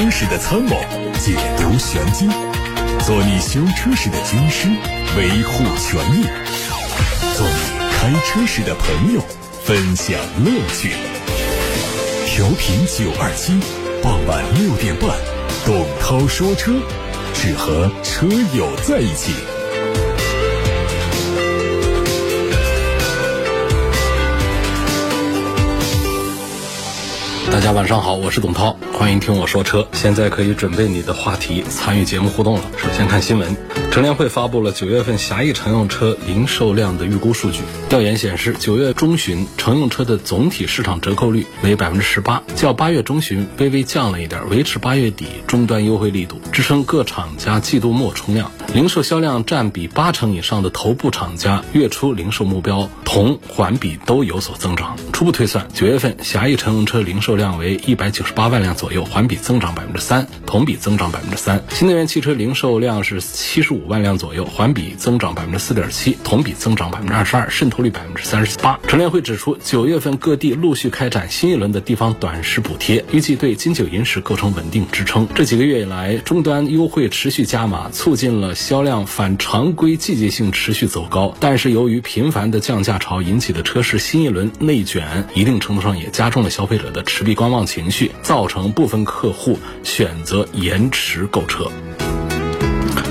车时的参谋，解读玄机；做你修车时的军师，维护权益；做你开车时的朋友，分享乐趣。调频九二七，傍晚六点半，董涛说车，只和车友在一起。大家晚上好，我是董涛，欢迎听我说车。现在可以准备你的话题，参与节目互动了。首先看新闻，乘联会发布了九月份狭义乘用车零售量的预估数据。调研显示，九月中旬乘用车的总体市场折扣率为百分之十八，较八月中旬微微降了一点，维持八月底终端优惠力度，支撑各厂家季度末冲量。零售销量占比八成以上的头部厂家月初零售目标同环比都有所增长。初步推算，九月份狭义乘用车零售量为一百九十八万辆左右，环比增长百分之三，同比增长百分之三。新能源汽车零售量是七十五五万辆左右，环比增长百分之四点七，同比增长百分之二十二，渗透率百分之三十八。乘联会指出，九月份各地陆续开展新一轮的地方短时补贴，预计对金九银十构成稳定支撑。这几个月以来，终端优惠持续加码，促进了销量反常规季节性持续走高。但是由于频繁的降价潮引起的车市新一轮内卷，一定程度上也加重了消费者的持币观望情绪，造成部分客户选择延迟购车。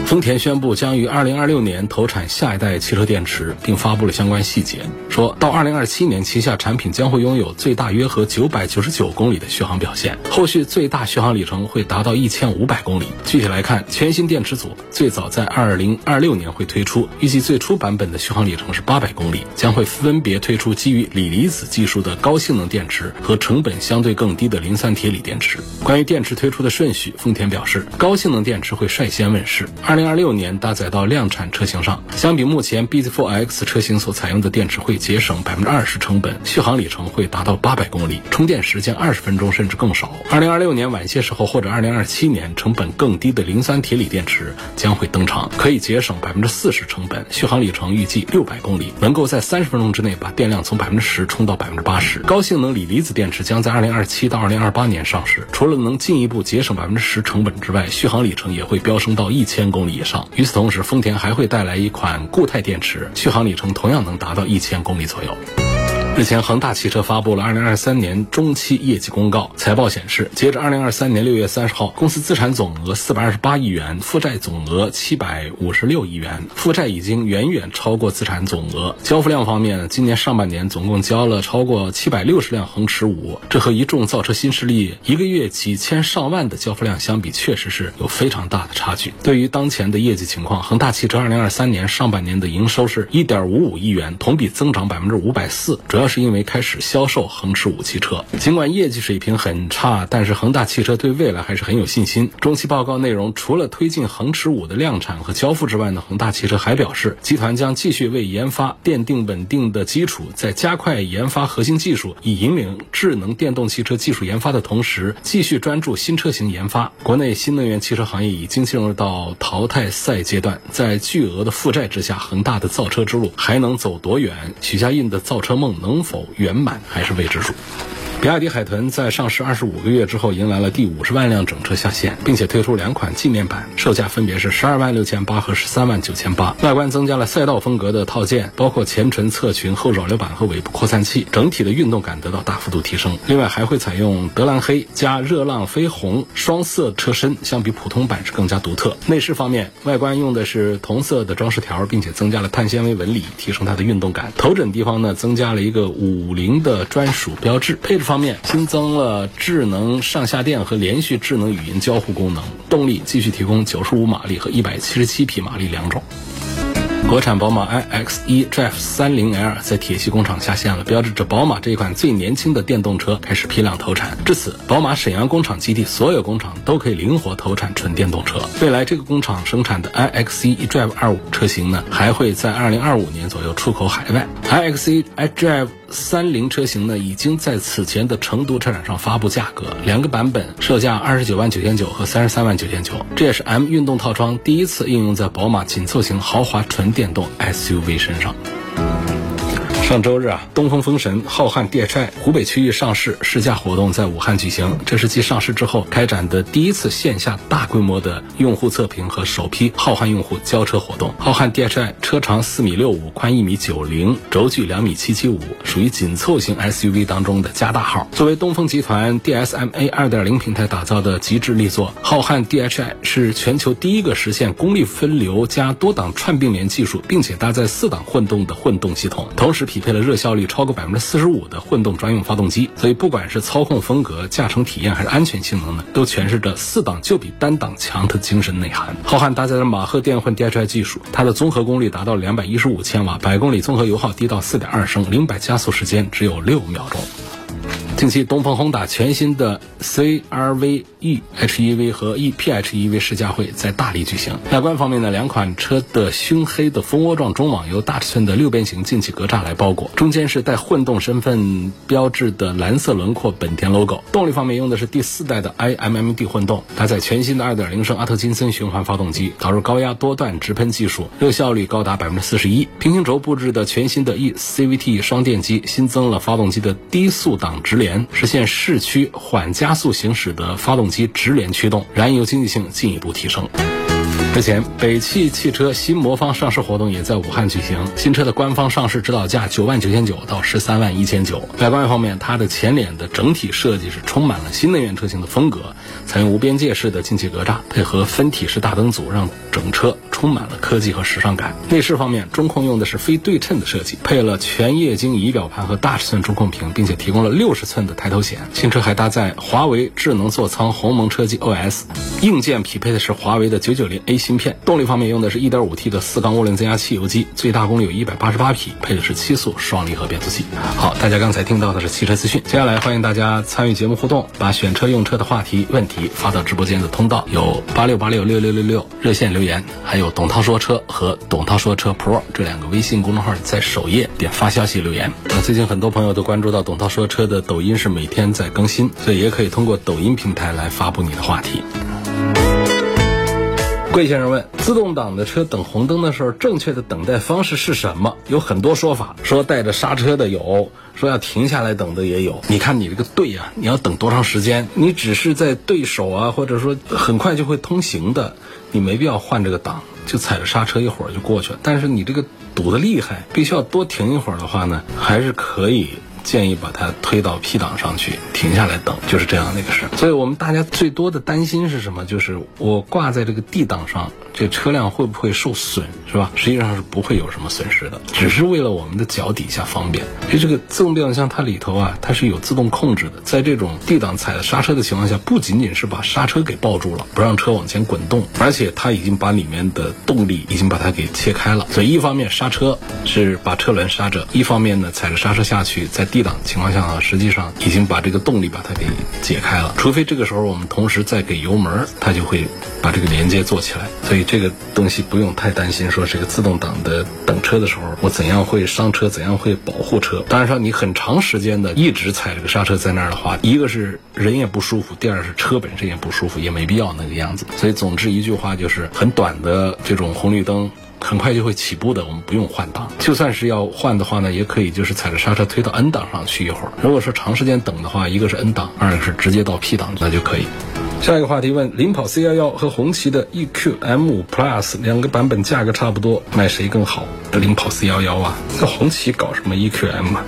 丰田宣布将于二零二六年投产下一代汽车电池，并发布了相关细节。说到二零二七年，旗下产品将会拥有最大约合九百九十九公里的续航表现，后续最大续航里程会达到一千五百公里。具体来看，全新电池组最早在二零二六年会推出，预计最初版本的续航里程是八百公里，将会分别推出基于锂离子技术的高性能电池和成本相对更低的磷酸铁锂电池。关于电池推出的顺序，丰田表示，高性能电池会率先问世。二零二六年搭载到量产车型上，相比目前 BZ4X 车型所采用的电池会节省百分之二十成本，续航里程会达到八百公里，充电时间二十分钟甚至更少。二零二六年晚些时候或者二零二七年，成本更低的磷酸铁锂电池将会登场，可以节省百分之四十成本，续航里程预计六百公里，能够在三十分钟之内把电量从百分之十充到百分之八十。高性能锂离子电池将在二零二七到二零二八年上市，除了能进一步节省百分之十成本之外，续航里程也会飙升到一千公里以上。与此同时，丰田还会带来一款固态电池，续航里程同样能达到一千公里左右。日前，恒大汽车发布了二零二三年中期业绩公告。财报显示，截至二零二三年六月三十号，公司资产总额四百二十八亿元，负债总额七百五十六亿元，负债已经远远超过资产总额。交付量方面，今年上半年总共交了超过七百六十辆恒驰五，这和一众造车新势力一个月几千上万的交付量相比，确实是有非常大的差距。对于当前的业绩情况，恒大汽车二零二三年上半年的营收是一点五五亿元，同比增长百分之五百四，主要是因为开始销售恒驰五汽车。尽管业绩水平很差，但是恒大汽车对未来还是很有信心。中期报告内容除了推进恒驰五的量产和交付之外呢，恒大汽车还表示，集团将继续为研发奠定稳定的基础，在加快研发核心技术，以引领智能电动汽车技术研发的同时，继续专注新车型研发。国内新能源汽车行业已经进入到淘汰赛阶段，在巨额的负债之下，恒大的造车之路还能走多远？许家印的造车梦能能否？圆满还是未知数。比亚迪海豚在上市二十五个月之后，迎来了第五十万辆整车下线，并且推出两款纪念版，售价分别是十二万六千八和十三万九千八。外观增加了赛道风格的套件，包括前唇、侧裙、后扰流板和尾部扩散器，整体的运动感得到大幅度提升。另外还会采用德蓝黑加热浪绯红双色车身，相比普通版是更加独特。内饰方面，外观用的是同色的装饰条，并且增加了碳纤维纹理，提升它的运动感。头枕地方呢，增加了一个五菱的专属标志。配置方面新增了智能上下电和连续智能语音交互功能，动力继续提供九十五马力和一百七十七匹马力两种。国产宝马 iX1 Drive 30L 在铁西工厂下线了，标志着宝马这一款最年轻的电动车开始批量投产。至此，宝马沈阳工厂基地所有工厂都可以灵活投产纯电动车。未来这个工厂生产的 iX1 Drive 25车型呢，还会在2025年左右出口海外。iX1 iDrive 三菱车型呢，已经在此前的成都车展上发布价格，两个版本售价二十九万九千九和三十三万九千九，这也是 M 运动套装第一次应用在宝马紧凑型豪华纯电动 SUV 身上。上周日啊，东风风神浩瀚 DHI 湖北区域上市试驾活动在武汉举行，这是继上市之后开展的第一次线下大规模的用户测评和首批浩瀚用户交车活动。浩瀚 DHI 车长四米六五，宽一米九零，轴距两米七七五，属于紧凑型 SUV 当中的加大号。作为东风集团 DSMA 二点零平台打造的极致力作，浩瀚 DHI 是全球第一个实现功率分流加多档串并联技术，并且搭载四档混动的混动系统，同时匹配了热效率超过百分之四十五的混动专用发动机，所以不管是操控风格、驾乘体验还是安全性能呢，都诠释着四档就比单档强的精神内涵。浩瀚搭载的马赫电混 DHI 技术，它的综合功率达到两百一十五千瓦，百公里综合油耗低到四点二升，零百加速时间只有六秒钟。近期，东风宏达全新的 CRV E HEV 和 E PHEV 试驾会在大理举行。外观方面呢，两款车的熏黑的蜂窝状中网由大尺寸的六边形进气格栅来包裹，中间是带混动身份标志的蓝色轮廓本田 logo。动力方面用的是第四代的 iMMD 混动，搭载全新的2.0升阿特金森循环发动机，导入高压多段直喷技术，热效率高达百分之四十一。平行轴布置的全新的 E CVT 双电机，新增了发动机的低速档直连。实现市区缓加速行驶的发动机直连驱动，燃油经济性进一步提升。日前，北汽汽车新魔方上市活动也在武汉举行。新车的官方上市指导价九万九千九到十三万一千九。外观方面，它的前脸的整体设计是充满了新能源车型的风格，采用无边界式的进气格栅，配合分体式大灯组，让整车充满了科技和时尚感。内饰方面，中控用的是非对称的设计，配了全液晶仪表盘和大尺寸中控屏，并且提供了六十寸的抬头显。新车还搭载华为智能座舱鸿蒙车机 OS，硬件匹配的是华为的九九零 A。芯片动力方面用的是 1.5T 的四缸涡轮增压汽油机，最大功率有188匹，配的是七速双离合变速器。好，大家刚才听到的是汽车资讯，接下来欢迎大家参与节目互动，把选车用车的话题问题发到直播间的通道，有八六八六六六六六热线留言，还有董涛说车和董涛说车 Pro 这两个微信公众号在首页点发消息留言。那最近很多朋友都关注到董涛说车的抖音是每天在更新，所以也可以通过抖音平台来发布你的话题。贵先生问：自动挡的车等红灯的时候，正确的等待方式是什么？有很多说法，说带着刹车的有，说要停下来等的也有。你看你这个队啊，你要等多长时间？你只是在对手啊，或者说很快就会通行的，你没必要换这个档，就踩着刹车一会儿就过去了。但是你这个堵得厉害，必须要多停一会儿的话呢，还是可以。建议把它推到 P 档上去，停下来等，就是这样的一个事儿。所以我们大家最多的担心是什么？就是我挂在这个 D 档上，这车辆会不会受损，是吧？实际上是不会有什么损失的，只是为了我们的脚底下方便。因为这个自动变速箱它里头啊，它是有自动控制的，在这种 D 档踩了刹车的情况下，不仅仅是把刹车给抱住了，不让车往前滚动，而且它已经把里面的动力已经把它给切开了。所以一方面刹车是把车轮刹着，一方面呢踩着刹车下去，在 D 一档情况下啊，实际上已经把这个动力把它给解开了。除非这个时候我们同时再给油门，它就会把这个连接做起来。所以这个东西不用太担心，说这个自动挡的等车的时候，我怎样会伤车，怎样会保护车。当然说你很长时间的一直踩这个刹车在那儿的话，一个是人也不舒服，第二是车本身也不舒服，也没必要那个样子。所以总之一句话就是，很短的这种红绿灯。很快就会起步的，我们不用换挡。就算是要换的话呢，也可以就是踩着刹车推到 N 档上去一会儿。如果说长时间等的话，一个是 N 档，二个是直接到 P 档，那就可以。下一个话题问：领跑 C11 和红旗的 EQM5 Plus 两个版本价格差不多，买谁更好？领跑 C11 啊，那红旗搞什么 EQM 啊？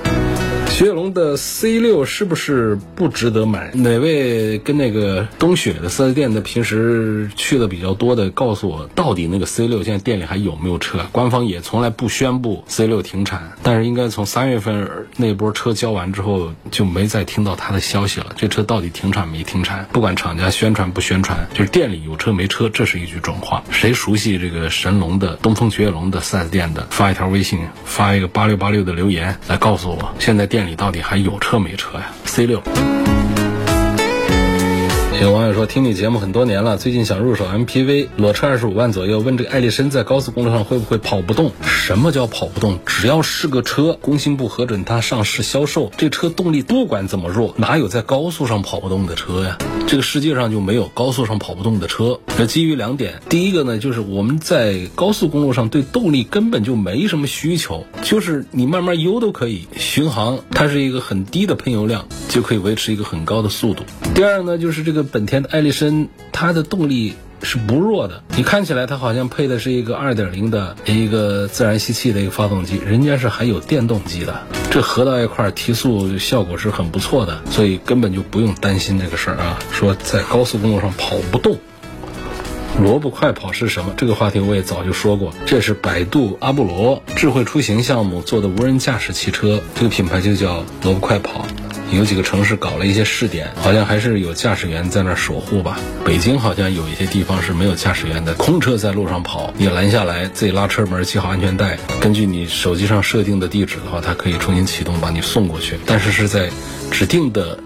雪铁龙的 C 六是不是不值得买？哪位跟那个东雪的四 S 店的平时去的比较多的，告诉我到底那个 C 六现在店里还有没有车？官方也从来不宣布 C 六停产，但是应该从三月份那波车交完之后就没再听到它的消息了。这车到底停产没停产？不管厂家宣传不宣传，就是店里有车没车，这是一句准话。谁熟悉这个神龙的东风雪铁龙的四 S 店的，发一条微信，发一个八六八六的留言来告诉我，现在店里。你到底还有车没车呀？C 六，有网友说，听你节目很多年了，最近想入手 MPV，裸车二十五万左右，问这个艾力绅在高速公路上会不会跑不动？什么叫跑不动？只要是个车，工信部核准它上市销售，这车动力不管怎么弱，哪有在高速上跑不动的车呀？这个世界上就没有高速上跑不动的车。那基于两点，第一个呢，就是我们在高速公路上对动力根本就没什么需求，就是你慢慢悠都可以，巡航它是一个很低的喷油量，就可以维持一个很高的速度。第二呢，就是这个本田的艾力绅，它的动力是不弱的。你看起来它好像配的是一个2.0的一个自然吸气的一个发动机，人家是还有电动机的，这合到一块儿提速效果是很不错的，所以根本就不用担心这个事儿啊。说在高速公路上跑不动。萝卜快跑是什么？这个话题我也早就说过，这是百度阿布罗智慧出行项目做的无人驾驶汽车，这个品牌就叫萝卜快跑。有几个城市搞了一些试点，好像还是有驾驶员在那儿守护吧。北京好像有一些地方是没有驾驶员的，空车在路上跑，你拦下来，自己拉车门，系好安全带，根据你手机上设定的地址的话，它可以重新启动，把你送过去。但是是在指定的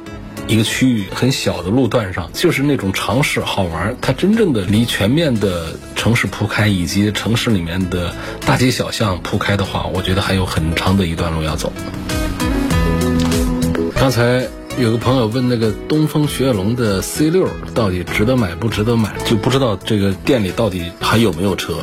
一个区域很小的路段上，就是那种尝试好玩。它真正的离全面的城市铺开以及城市里面的大街小巷铺开的话，我觉得还有很长的一段路要走。刚才有个朋友问那个东风雪铁龙的 C 六到底值得买不值得买，就不知道这个店里到底还有没有车，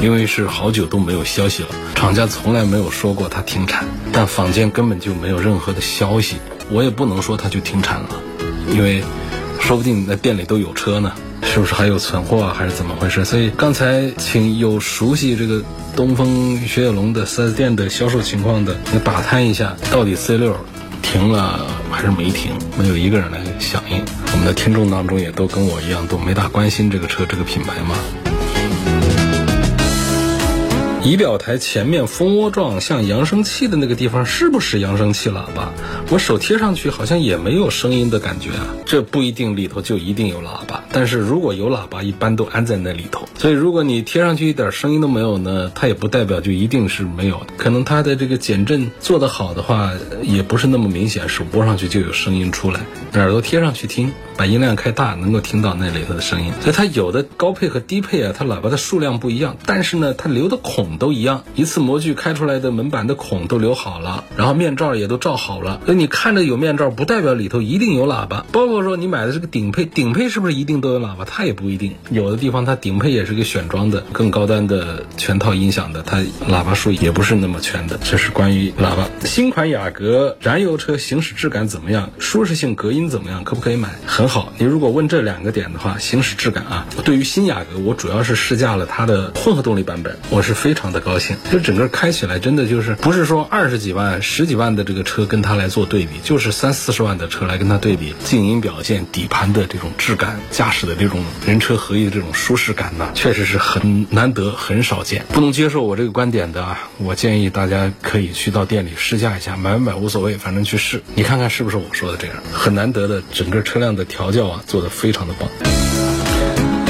因为是好久都没有消息了，厂家从来没有说过它停产，但坊间根本就没有任何的消息，我也不能说它就停产了，因为说不定那店里都有车呢，是不是还有存货啊，还是怎么回事？所以刚才请有熟悉这个东风雪铁龙的 4S 店的销售情况的，你打探一下，到底 C 六。停了还是没停？没有一个人来响应。我们的听众当中也都跟我一样，都没大关心这个车这个品牌嘛？仪表台前面蜂窝状像扬声器的那个地方是不是扬声器喇叭？我手贴上去好像也没有声音的感觉啊。这不一定里头就一定有喇叭，但是如果有喇叭，一般都安在那里头。所以如果你贴上去一点声音都没有呢，它也不代表就一定是没有。可能它的这个减震做得好的话，也不是那么明显，手拨上去就有声音出来。耳朵贴上去听，把音量开大，能够听到那里头的声音。所以它有的高配和低配啊，它喇叭的数量不一样，但是呢，它留的孔都一样。一次模具开出来的门板的孔都留好了，然后面罩也都罩好了。所以你看着有面罩，不代表里头一定有喇叭。包括说你买的这个顶配，顶配是不是一定都有喇叭？它也不一定。有的地方它顶配也是个选装的，更高端的全套音响的，它喇叭数也不是那么全的。这是关于喇叭。新款雅阁燃油车行驶质感怎么样？舒适性、隔音怎么样？可不可以买？很好。你如果问这两个点的话，行驶质感啊，对于新雅阁，我主要是试驾了它的混合动力版本，我是非常的高兴。就整个开起来真的就是不是说二十几万、十几万的这个车跟它来做对比，就是三四十万的车来跟它对比，静音表现、底盘的这种质感、驾使得这种人车合一的这种舒适感呢，确实是很难得、很少见。不能接受我这个观点的啊，我建议大家可以去到店里试驾一下，买不买无所谓，反正去试，你看看是不是我说的这样，很难得的整个车辆的调教啊，做得非常的棒。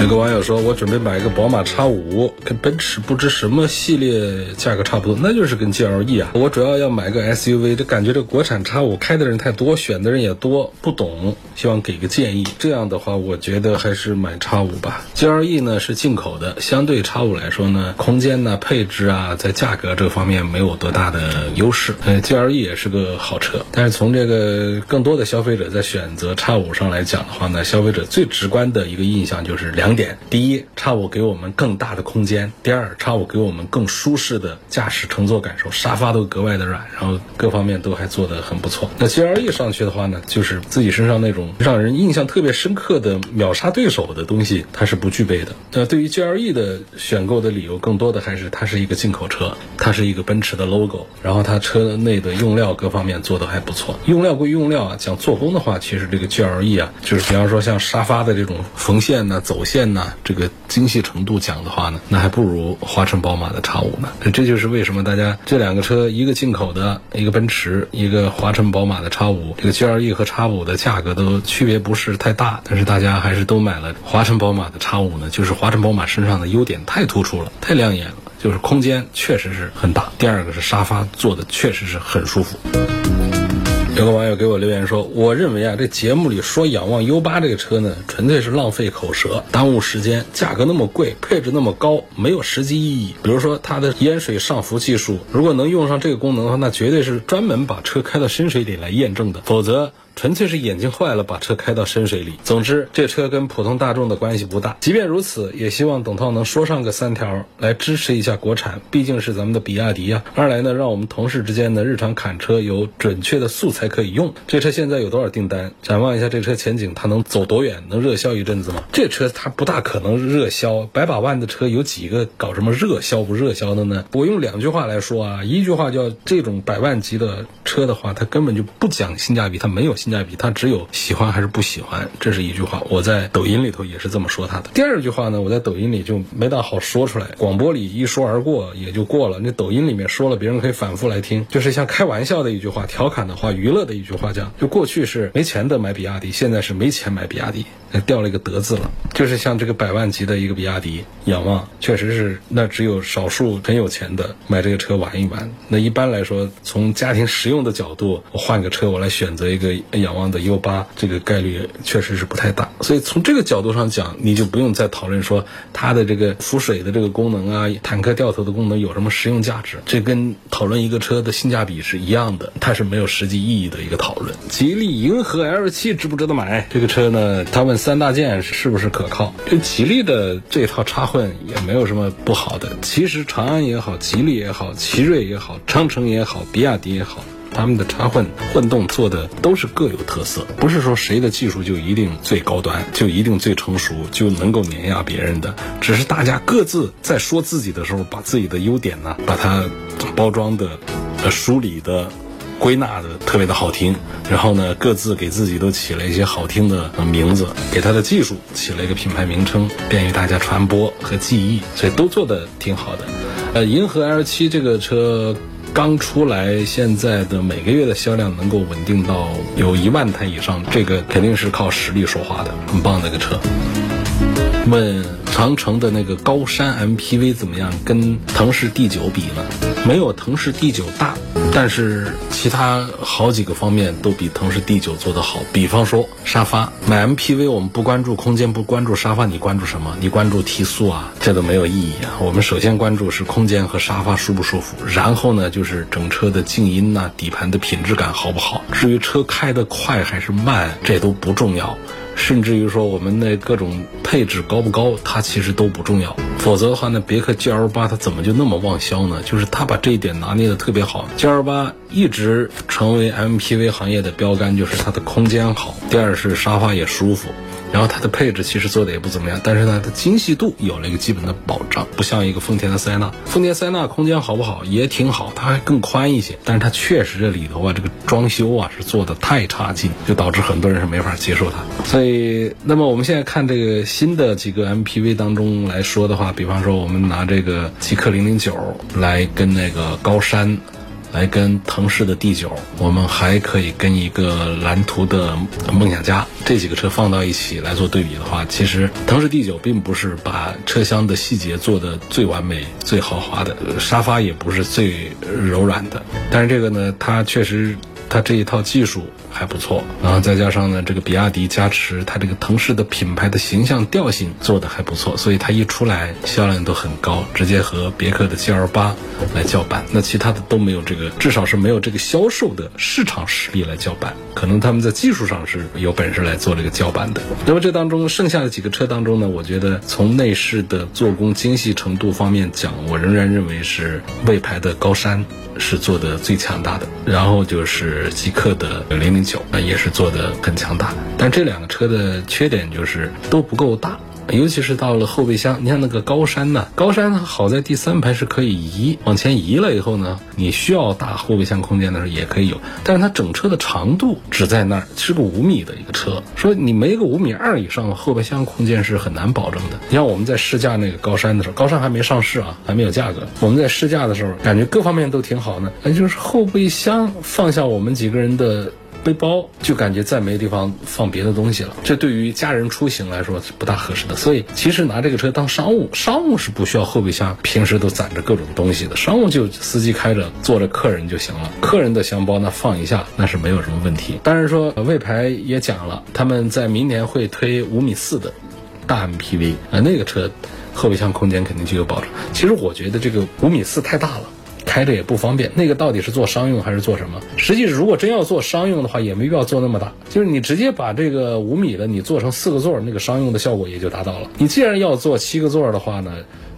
有个网友说：“我准备买一个宝马 X 五，跟奔驰不知什么系列价格差不多，那就是跟 GLE 啊。我主要要买个 SUV，这感觉这国产 X 五开的人太多，选的人也多，不懂，希望给个建议。这样的话，我觉得还是买 X 五吧。GLE 呢是进口的，相对 X 五来说呢，空间呢、配置啊，在价格这方面没有多大的优势。呃，GLE 也是个好车，但是从这个更多的消费者在选择 X 五上来讲的话呢，消费者最直观的一个印象就是两。点第一，叉五给我们更大的空间；第二，叉五给我们更舒适的驾驶乘坐感受，沙发都格外的软，然后各方面都还做得很不错。那 G L E 上去的话呢，就是自己身上那种让人印象特别深刻的秒杀对手的东西，它是不具备的。那对于 G L E 的选购的理由，更多的还是它是一个进口车，它是一个奔驰的 logo，然后它车内的用料各方面做的还不错。用料归用料啊，讲做工的话，其实这个 G L E 啊，就是比方说像沙发的这种缝线呢、走线。那这个精细程度讲的话呢，那还不如华晨宝马的叉五呢。这就是为什么大家这两个车，一个进口的，一个奔驰，一个华晨宝马的叉五，这个 GLE 和叉五的价格都区别不是太大，但是大家还是都买了华晨宝马的叉五呢。就是华晨宝马身上的优点太突出了，太亮眼了，就是空间确实是很大。第二个是沙发坐的确实是很舒服。有个网友给我留言说，我认为啊，这节目里说仰望 U 八这个车呢，纯粹是浪费口舌，耽误时间，价格那么贵，配置那么高，没有实际意义。比如说它的淹水上浮技术，如果能用上这个功能的话，那绝对是专门把车开到深水里来验证的，否则。纯粹是眼睛坏了，把车开到深水里。总之，这车跟普通大众的关系不大。即便如此，也希望董涛能说上个三条来支持一下国产，毕竟是咱们的比亚迪呀。二来呢，让我们同事之间的日常砍车有准确的素材可以用。这车现在有多少订单？展望一下这车前景，它能走多远？能热销一阵子吗？这车它不大可能热销，百把万的车有几个搞什么热销不热销的呢？我用两句话来说啊，一句话叫这种百万级的车的话，它根本就不讲性价比，它没有。性价比，他只有喜欢还是不喜欢，这是一句话。我在抖音里头也是这么说他的。第二句话呢，我在抖音里就没大好说出来，广播里一说而过也就过了。那抖音里面说了，别人可以反复来听，就是像开玩笑的一句话、调侃的话、娱乐的一句话，讲就过去是没钱的买比亚迪，现在是没钱买比亚迪。掉了一个德字了，就是像这个百万级的一个比亚迪，仰望确实是那只有少数很有钱的买这个车玩一玩。那一般来说，从家庭实用的角度，我换个车，我来选择一个仰望的 U 八，这个概率确实是不太大。所以从这个角度上讲，你就不用再讨论说它的这个浮水的这个功能啊，坦克掉头的功能有什么实用价值，这跟讨论一个车的性价比是一样的，它是没有实际意义的一个讨论。吉利银河 L 七值不值得买？这个车呢，他问。三大件是不是可靠？就吉利的这套插混也没有什么不好的。其实长安也好，吉利也好，奇瑞也好，长城也好，比亚迪也好，他们的插混混动做的都是各有特色，不是说谁的技术就一定最高端，就一定最成熟，就能够碾压别人的。只是大家各自在说自己的时候，把自己的优点呢，把它包装的、梳理的。归纳的特别的好听，然后呢，各自给自己都起了一些好听的名字，给它的技术起了一个品牌名称，便于大家传播和记忆，所以都做的挺好的。呃，银河 L 七这个车刚出来，现在的每个月的销量能够稳定到有一万台以上，这个肯定是靠实力说话的，很棒的一个车。问长城的那个高山 MPV 怎么样？跟腾势 D9 比呢？没有腾势 D9 大，但是其他好几个方面都比腾势 D9 做得好。比方说沙发，买 MPV 我们不关注空间，不关注沙发，你关注什么？你关注提速啊？这都没有意义啊！我们首先关注是空间和沙发舒不舒服，然后呢就是整车的静音呐、底盘的品质感好不好。至于车开得快还是慢，这都不重要。甚至于说我们的各种配置高不高，它其实都不重要。否则的话呢，别克 GL 八它怎么就那么旺销呢？就是它把这一点拿捏的特别好。GL 八一直成为 MPV 行业的标杆，就是它的空间好，第二是沙发也舒服。然后它的配置其实做的也不怎么样，但是呢，它精细度有了一个基本的保障，不像一个丰田的塞纳。丰田塞纳空间好不好也挺好，它还更宽一些，但是它确实这里头啊，这个装修啊是做的太差劲，就导致很多人是没法接受它。所以，那么我们现在看这个新的几个 MPV 当中来说的话，比方说我们拿这个极氪零零九来跟那个高山。来跟腾势的 D9，我们还可以跟一个蓝图的梦想家这几个车放到一起来做对比的话，其实腾势 D9 并不是把车厢的细节做的最完美、最豪华的，沙发也不是最柔软的，但是这个呢，它确实。它这一套技术还不错，然后再加上呢，这个比亚迪加持，它这个腾势的品牌的形象调性做的还不错，所以它一出来销量都很高，直接和别克的 GL 八来叫板。那其他的都没有这个，至少是没有这个销售的市场实力来叫板。可能他们在技术上是有本事来做这个叫板的。那么这当中剩下的几个车当中呢，我觉得从内饰的做工精细程度方面讲，我仍然认为是魏牌的高山。是做的最强大的，然后就是极客的零零九，那也是做的很强大。但这两个车的缺点就是都不够大。尤其是到了后备箱，你像那个高山呢，高山呢好在第三排是可以移，往前移了以后呢，你需要大后备箱空间的时候也可以有，但是它整车的长度只在那儿，是个五米的一个车，说你没个五米二以上的后备箱空间是很难保证的。你像我们在试驾那个高山的时候，高山还没上市啊，还没有价格，我们在试驾的时候感觉各方面都挺好呢，那就是后备箱放下我们几个人的。背包，就感觉再没地方放别的东西了。这对于家人出行来说是不大合适的。所以其实拿这个车当商务，商务是不需要后备箱平时都攒着各种东西的，商务就司机开着坐着客人就行了。客人的箱包那放一下那是没有什么问题。当然说魏牌也讲了，他们在明年会推五米四的大 MPV 啊，那个车后备箱空间肯定就有保障。其实我觉得这个五米四太大了。开着也不方便，那个到底是做商用还是做什么？实际如果真要做商用的话，也没必要做那么大，就是你直接把这个五米的你做成四个座，那个商用的效果也就达到了。你既然要做七个座的话呢？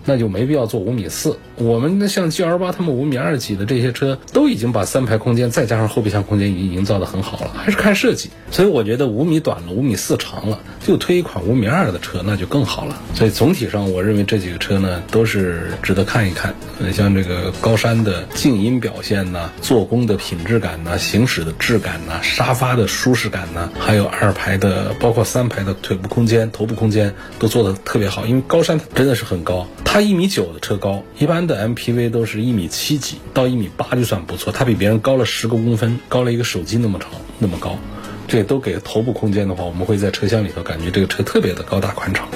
那就没必要做五米四。我们的像 G L 八，他们五米二几的这些车都已经把三排空间再加上后备箱空间已经营造的很好了，还是看设计。所以我觉得五米短了，五米四长了，就推一款五米二的车，那就更好了。所以总体上，我认为这几个车呢都是值得看一看。像这个高山的静音表现呐，做工的品质感呐，行驶的质感呐，沙发的舒适感呐，还有二排的，包括三排的腿部空间、头部空间都做的特别好。因为高山真的是很高。它他一米九的车高，一般的 MPV 都是一米七几到一米八就算不错。他比别人高了十个公分，高了一个手机那么长那么高。这都给头部空间的话，我们会在车厢里头感觉这个车特别的高大宽敞。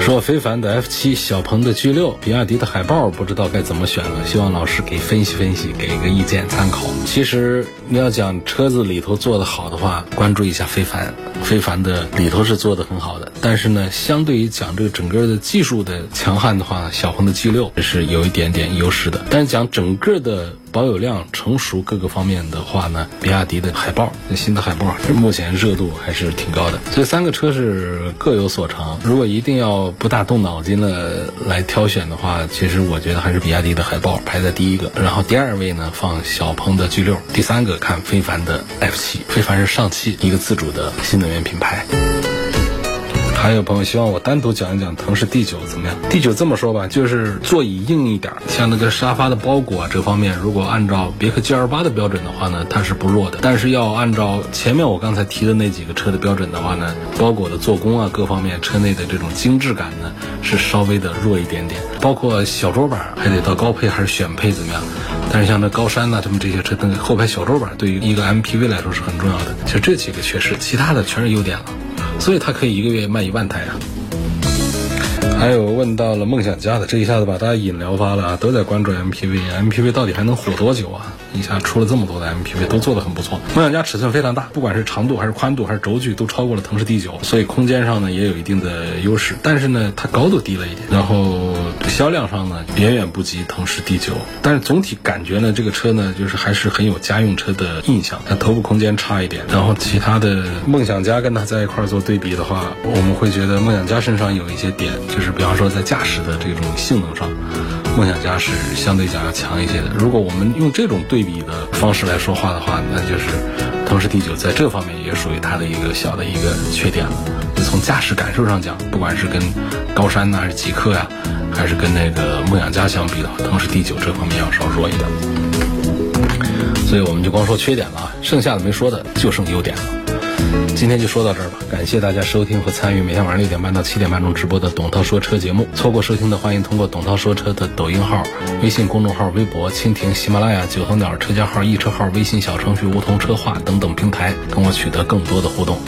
说非凡的 F 七，小鹏的 G 六，比亚迪的海豹，不知道该怎么选了。希望老师给分析分析，给一个意见参考。其实你要讲车子里头做的好的话，关注一下非凡。非凡的里头是做的很好的，但是呢，相对于讲这个整个的技术的强悍的话，小鹏的 G 六是有一点点优势的。但是讲整个的保有量、成熟各个方面的话呢，比亚迪的海豹，新的海豹目前热度还是挺高的。这三个车是各有所长。如果一定要不大动脑筋的来挑选的话，其实我觉得还是比亚迪的海豹排在第一个，然后第二位呢放小鹏的 G 六，第三个看非凡的 F 七。非凡是上汽一个自主的新能源品牌。还有朋友希望我单独讲一讲腾势 D 九怎么样？D 九这么说吧，就是座椅硬一点，像那个沙发的包裹啊这方面，如果按照别克 GL 八的标准的话呢，它是不弱的。但是要按照前面我刚才提的那几个车的标准的话呢，包裹的做工啊各方面，车内的这种精致感呢是稍微的弱一点点。包括小桌板还得到高配还是选配怎么样？但是像那高山呐，他们这些车那个后排小桌板对于一个 MPV 来说是很重要的。其实这几个缺失，其他的全是优点了。所以他可以一个月卖一万台啊！还有问到了梦想家的，这一下子把大家引聊发了啊，都在关注 MPV，MPV 到底还能火多久啊？一下出了这么多的 MPV，都做得很不错。梦想家尺寸非常大，不管是长度还是宽度还是轴距，都超过了腾势 D9，所以空间上呢也有一定的优势。但是呢，它高度低了一点，然后销量上呢远远不及腾势 D9。但是总体感觉呢，这个车呢就是还是很有家用车的印象。它头部空间差一点，然后其他的梦想家跟它在一块做对比的话，我们会觉得梦想家身上有一些点，就是比方说在驾驶的这种性能上。梦想家是相对讲要强一些的。如果我们用这种对对比的方式来说话的话，那就是腾势 D9 在这方面也属于它的一个小的一个缺点了。就从驾驶感受上讲，不管是跟高山呢，还是极客呀，还是跟那个梦想家相比的话，腾势 D9 这方面要稍弱一点。所以我们就光说缺点了，剩下的没说的就剩优点了。今天就说到这儿吧，感谢大家收听和参与每天晚上六点半到七点半钟直播的董涛说车节目。错过收听的，欢迎通过董涛说车的抖音号、微信公众号、微博、蜻蜓、喜马拉雅、九头鸟车架号、易车号、微信小程序梧桐车话等等平台，跟我取得更多的互动。